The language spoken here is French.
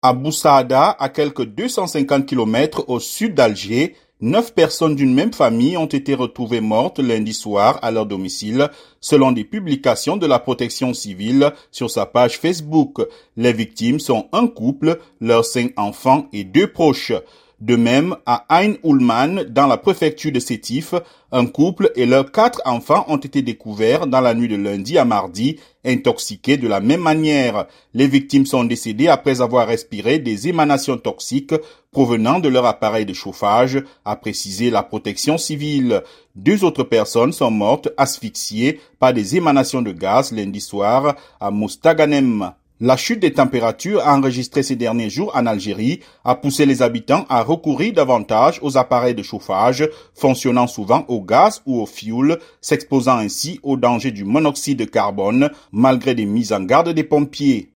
À Boussaada, à quelques 250 km au sud d'Alger, neuf personnes d'une même famille ont été retrouvées mortes lundi soir à leur domicile, selon des publications de la protection civile sur sa page Facebook. Les victimes sont un couple, leurs cinq enfants et deux proches. De même, à Ain Ullman, dans la préfecture de Sétif, un couple et leurs quatre enfants ont été découverts dans la nuit de lundi à mardi, intoxiqués de la même manière. Les victimes sont décédées après avoir respiré des émanations toxiques provenant de leur appareil de chauffage, a précisé la protection civile. Deux autres personnes sont mortes asphyxiées par des émanations de gaz lundi soir à Moustaganem. La chute des températures enregistrée ces derniers jours en Algérie a poussé les habitants à recourir davantage aux appareils de chauffage fonctionnant souvent au gaz ou au fioul, s'exposant ainsi au danger du monoxyde de carbone malgré des mises en garde des pompiers.